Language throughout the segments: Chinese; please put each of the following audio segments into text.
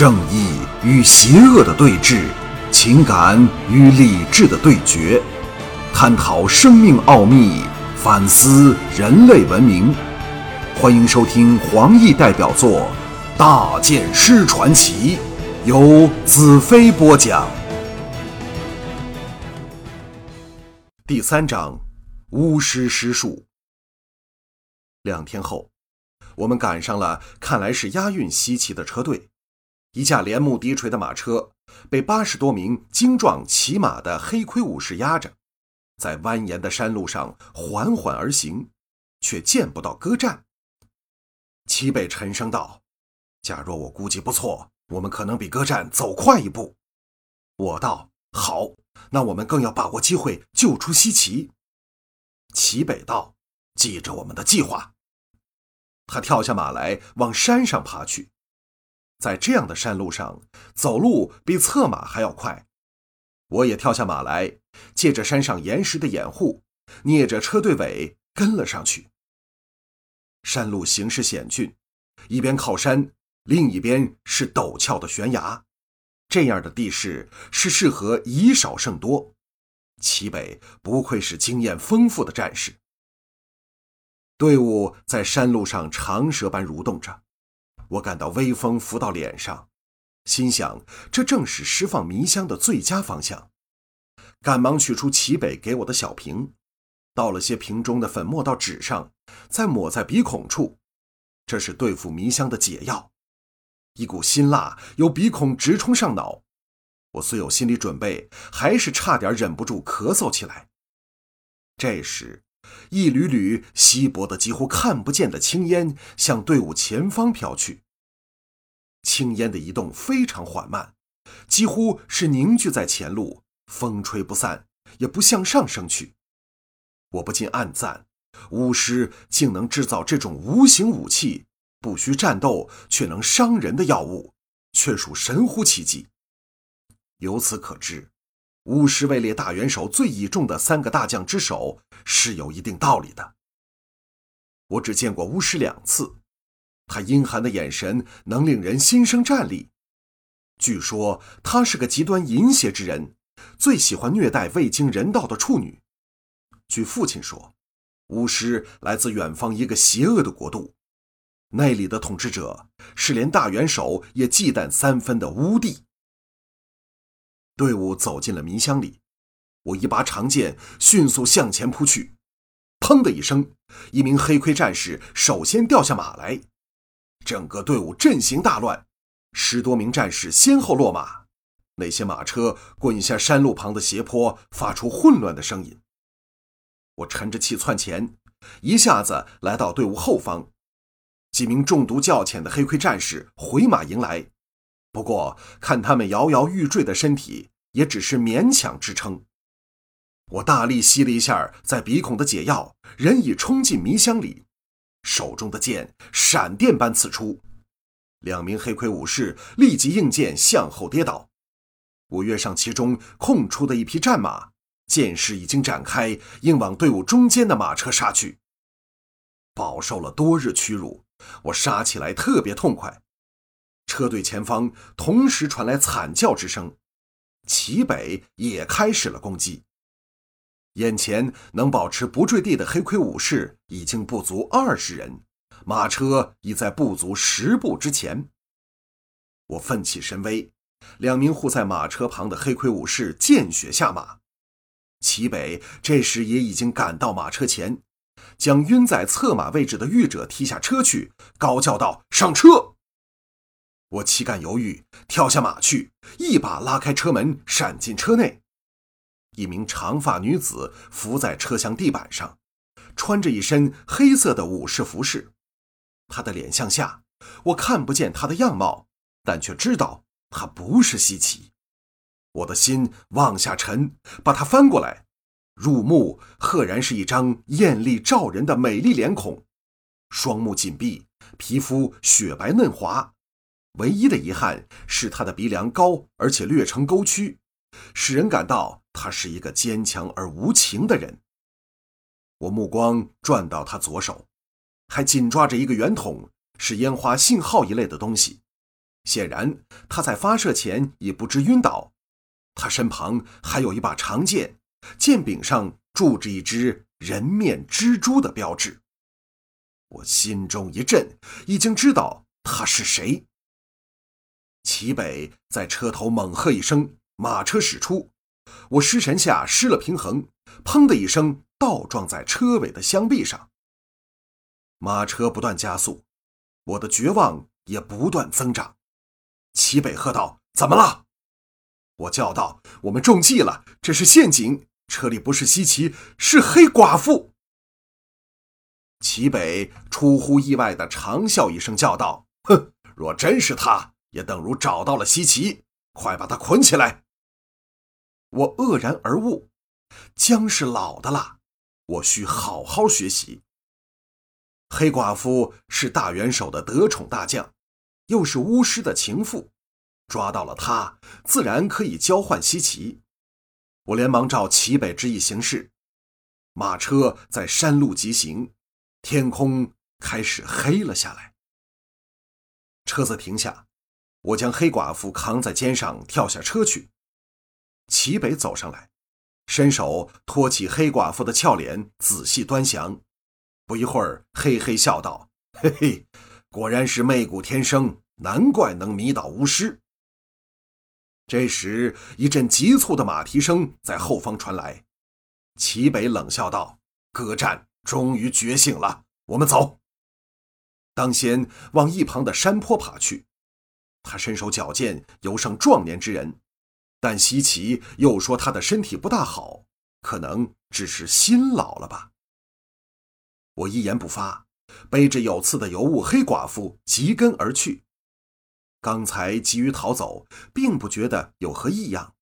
正义与邪恶的对峙，情感与理智的对决，探讨生命奥秘，反思人类文明。欢迎收听黄奕代表作《大剑师传奇》，由子飞播讲。第三章：巫师施术。两天后，我们赶上了看来是押运西岐的车队。一架连木低垂的马车被八十多名精壮骑马的黑盔武士压着，在蜿蜒的山路上缓缓而行，却见不到歌战。齐北沉声道：“假若我估计不错，我们可能比歌战走快一步。”我道：“好，那我们更要把握机会救出西岐。”齐北道：“记着我们的计划。”他跳下马来，往山上爬去。在这样的山路上，走路比策马还要快。我也跳下马来，借着山上岩石的掩护，捏着车队尾跟了上去。山路形势险峻，一边靠山，另一边是陡峭的悬崖。这样的地势是适合以少胜多。齐北不愧是经验丰富的战士。队伍在山路上长蛇般蠕动着。我感到微风拂到脸上，心想这正是释放迷香的最佳方向。赶忙取出齐北给我的小瓶，倒了些瓶中的粉末到纸上，再抹在鼻孔处，这是对付迷香的解药。一股辛辣由鼻孔直冲上脑，我虽有心理准备，还是差点忍不住咳嗽起来。这时。一缕缕稀薄的、几乎看不见的青烟向队伍前方飘去。青烟的移动非常缓慢，几乎是凝聚在前路，风吹不散，也不向上升去。我不禁暗赞：巫师竟能制造这种无形武器，不需战斗却能伤人的药物，却属神乎其技。由此可知。巫师位列大元首最倚重的三个大将之首是有一定道理的。我只见过巫师两次，他阴寒的眼神能令人心生战栗。据说他是个极端淫邪之人，最喜欢虐待未经人道的处女。据父亲说，巫师来自远方一个邪恶的国度，那里的统治者是连大元首也忌惮三分的巫帝。队伍走进了迷香里，我一把长剑迅速向前扑去，砰的一声，一名黑盔战士首先掉下马来，整个队伍阵型大乱，十多名战士先后落马，那些马车滚下山路旁的斜坡，发出混乱的声音。我沉着气窜前，一下子来到队伍后方，几名中毒较浅的黑盔战士回马迎来。不过，看他们摇摇欲坠的身体，也只是勉强支撑。我大力吸了一下在鼻孔的解药，人已冲进迷香里，手中的剑闪电般刺出，两名黑盔武士立即应剑向后跌倒。我跃上其中空出的一匹战马，剑势已经展开，应往队伍中间的马车杀去。饱受了多日屈辱，我杀起来特别痛快。车队前方同时传来惨叫之声，齐北也开始了攻击。眼前能保持不坠地的黑盔武士已经不足二十人，马车已在不足十步之前。我奋起神威，两名护在马车旁的黑盔武士见血下马。齐北这时也已经赶到马车前，将晕在侧马位置的御者踢下车去，高叫道：“上车！”我岂敢犹豫，跳下马去，一把拉开车门，闪进车内。一名长发女子伏在车厢地板上，穿着一身黑色的武士服饰。她的脸向下，我看不见她的样貌，但却知道她不是西岐。我的心往下沉，把她翻过来，入目赫然是一张艳丽照人的美丽脸孔，双目紧闭，皮肤雪白嫩滑。唯一的遗憾是他的鼻梁高，而且略呈沟曲，使人感到他是一个坚强而无情的人。我目光转到他左手，还紧抓着一个圆筒，是烟花信号一类的东西。显然他在发射前已不知晕倒。他身旁还有一把长剑，剑柄上铸着一只人面蜘蛛的标志。我心中一震，已经知道他是谁。齐北在车头猛喝一声，马车驶出，我失神下失了平衡，砰的一声倒撞在车尾的箱壁上。马车不断加速，我的绝望也不断增长。齐北喝道：“怎么了？”我叫道：“我们中计了，这是陷阱！车里不是西奇，是黑寡妇。”齐北出乎意外的长笑一声，叫道：“哼，若真是他，也等如找到了西奇，快把他捆起来！”我愕然而悟，姜是老的了，我需好好学习。黑寡妇是大元首的得宠大将，又是巫师的情妇，抓到了他，自然可以交换西奇。我连忙照齐北之意行事，马车在山路疾行。天空开始黑了下来。车子停下，我将黑寡妇扛在肩上，跳下车去。齐北走上来，伸手托起黑寡妇的俏脸，仔细端详。不一会儿，嘿嘿笑道：“嘿嘿，果然是媚骨天生，难怪能迷倒巫师。”这时，一阵急促的马蹄声在后方传来。齐北冷笑道：“歌战。”终于觉醒了，我们走。当先往一旁的山坡爬去。他身手矫健，犹胜壮年之人，但西奇又说他的身体不大好，可能只是心老了吧。我一言不发，背着有刺的尤物黑寡妇疾跟而去。刚才急于逃走，并不觉得有何异样。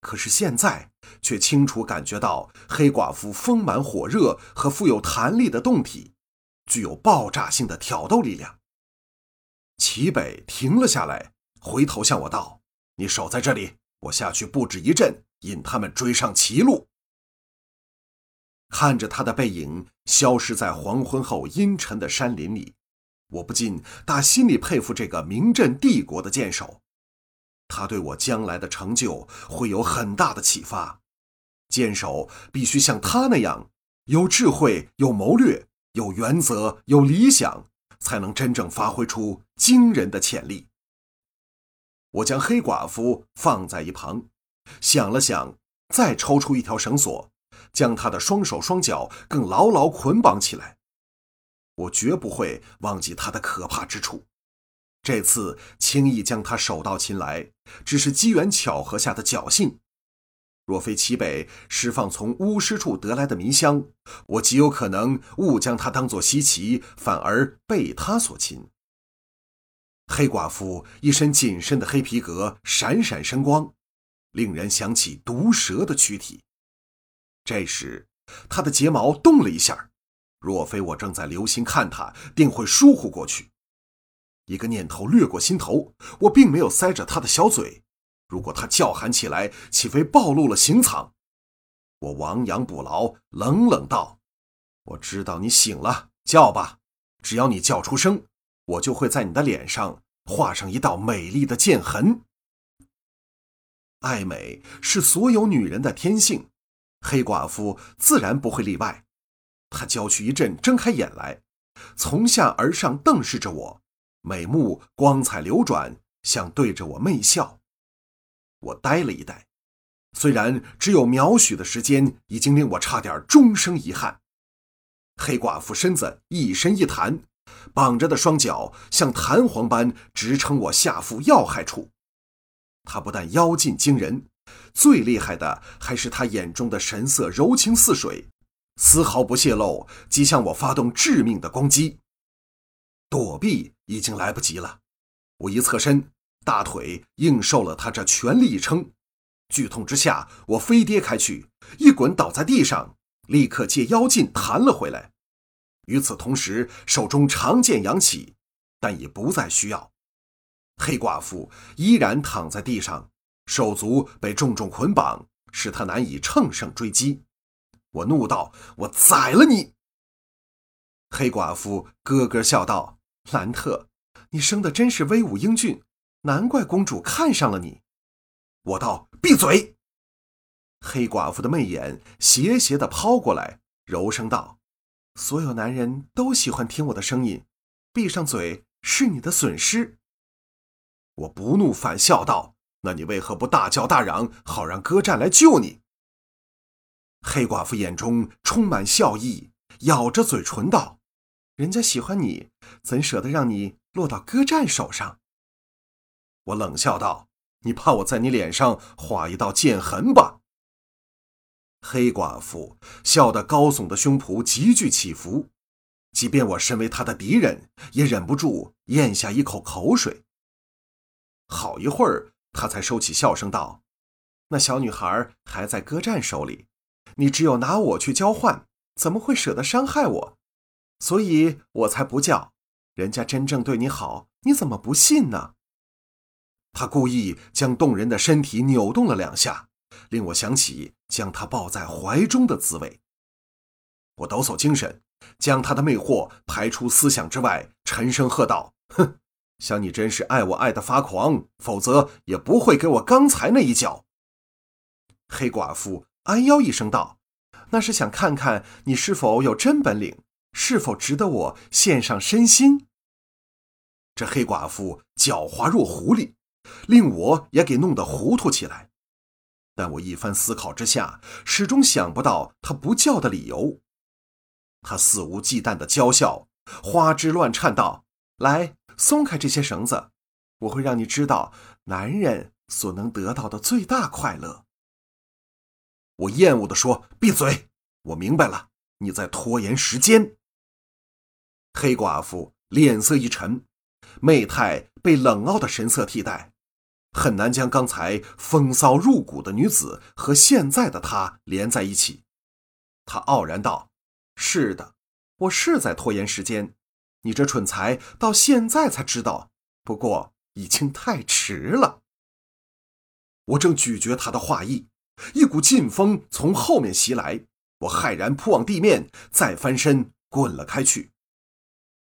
可是现在却清楚感觉到黑寡妇丰满火热和富有弹力的胴体，具有爆炸性的挑逗力量。齐北停了下来，回头向我道：“你守在这里，我下去布置一阵，引他们追上齐路。”看着他的背影消失在黄昏后阴沉的山林里，我不禁打心里佩服这个名震帝国的剑手。他对我将来的成就会有很大的启发。剑手必须像他那样有智慧、有谋略、有原则、有理想，才能真正发挥出惊人的潜力。我将黑寡妇放在一旁，想了想，再抽出一条绳索，将她的双手双脚更牢牢捆绑起来。我绝不会忘记她的可怕之处。这次轻易将她手到擒来，只是机缘巧合下的侥幸。若非齐北释放从巫师处得来的迷香，我极有可能误将他当作稀奇，反而被他所擒。黑寡妇一身紧身的黑皮革闪闪生光，令人想起毒蛇的躯体。这时，她的睫毛动了一下，若非我正在留心看她，定会疏忽过去。一个念头掠过心头，我并没有塞着他的小嘴。如果他叫喊起来，岂非暴露了行藏？我亡羊补牢，冷冷道：“我知道你醒了，叫吧。只要你叫出声，我就会在你的脸上画上一道美丽的剑痕。爱美是所有女人的天性，黑寡妇自然不会例外。她娇躯一震，睁开眼来，从下而上瞪视着我。”美目光彩流转，像对着我媚笑。我呆了一呆，虽然只有秒许的时间，已经令我差点终生遗憾。黑寡妇身子一伸一弹，绑着的双脚像弹簧般直撑我下腹要害处。他不但妖劲惊人，最厉害的还是他眼中的神色柔情似水，丝毫不泄露，即向我发动致命的攻击。躲避已经来不及了，我一侧身，大腿应受了他这全力一撑，剧痛之下，我飞跌开去，一滚倒在地上，立刻借妖劲弹了回来。与此同时，手中长剑扬起，但已不再需要。黑寡妇依然躺在地上，手足被重重捆绑，使她难以乘胜追击。我怒道：“我宰了你！”黑寡妇咯咯笑道。兰特，你生的真是威武英俊，难怪公主看上了你。”我道：“闭嘴！”黑寡妇的媚眼斜斜的抛过来，柔声道：“所有男人都喜欢听我的声音，闭上嘴是你的损失。”我不怒反笑道：“那你为何不大叫大嚷，好让歌战来救你？”黑寡妇眼中充满笑意，咬着嘴唇道：“人家喜欢你，怎舍得让你落到歌战手上？”我冷笑道：“你怕我在你脸上划一道剑痕吧？”黑寡妇笑得高耸的胸脯急剧起伏，即便我身为她的敌人，也忍不住咽下一口口水。好一会儿，她才收起笑声道：“那小女孩还在歌战手里，你只有拿我去交换，怎么会舍得伤害我？所以我才不叫。人家真正对你好，你怎么不信呢？”他故意将动人的身体扭动了两下。令我想起将她抱在怀中的滋味。我抖擞精神，将他的魅惑排出思想之外，沉声喝道：“哼，想你真是爱我爱得发狂，否则也不会给我刚才那一脚。”黑寡妇哎呦一声道：“那是想看看你是否有真本领，是否值得我献上身心。”这黑寡妇狡猾若狐狸，令我也给弄得糊涂起来。但我一番思考之下，始终想不到他不叫的理由。他肆无忌惮的娇笑，花枝乱颤道：“来，松开这些绳子，我会让你知道男人所能得到的最大快乐。”我厌恶的说：“闭嘴！我明白了，你在拖延时间。”黑寡妇脸色一沉，媚态被冷傲的神色替代。很难将刚才风骚入骨的女子和现在的她连在一起。他傲然道：“是的，我是在拖延时间。你这蠢材到现在才知道，不过已经太迟了。”我正咀嚼他的话意，一股劲风从后面袭来，我骇然扑往地面，再翻身滚了开去。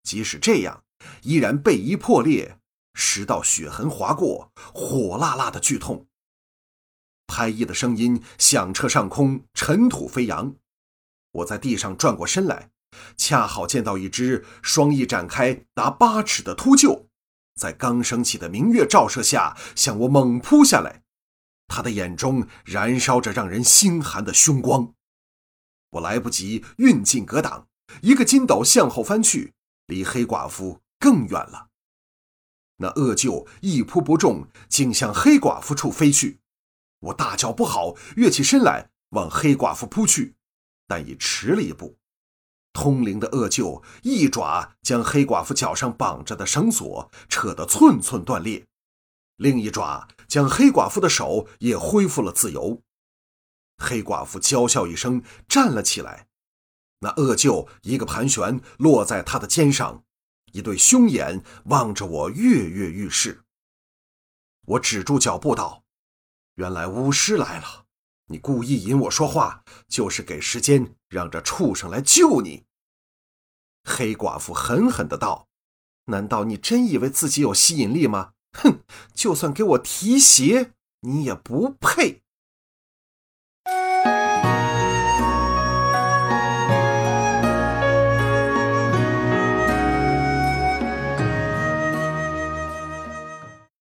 即使这样，依然背衣破裂。十道血痕划过，火辣辣的剧痛。拍翼的声音响彻上空，尘土飞扬。我在地上转过身来，恰好见到一只双翼展开达八尺的秃鹫，在刚升起的明月照射下向我猛扑下来。他的眼中燃烧着让人心寒的凶光。我来不及运劲格挡，一个筋斗向后翻去，离黑寡妇更远了。那恶鹫一扑不中，竟向黑寡妇处飞去。我大叫不好，跃起身来往黑寡妇扑去，但已迟了一步。通灵的恶鹫一爪将黑寡妇脚上绑着的绳索扯得寸寸断裂，另一爪将黑寡妇的手也恢复了自由。黑寡妇娇笑一声，站了起来。那恶鹫一个盘旋，落在他的肩上。一对凶眼望着我跃跃欲试，我止住脚步道：“原来巫师来了，你故意引我说话，就是给时间让这畜生来救你。”黑寡妇狠狠的道：“难道你真以为自己有吸引力吗？哼，就算给我提鞋，你也不配。”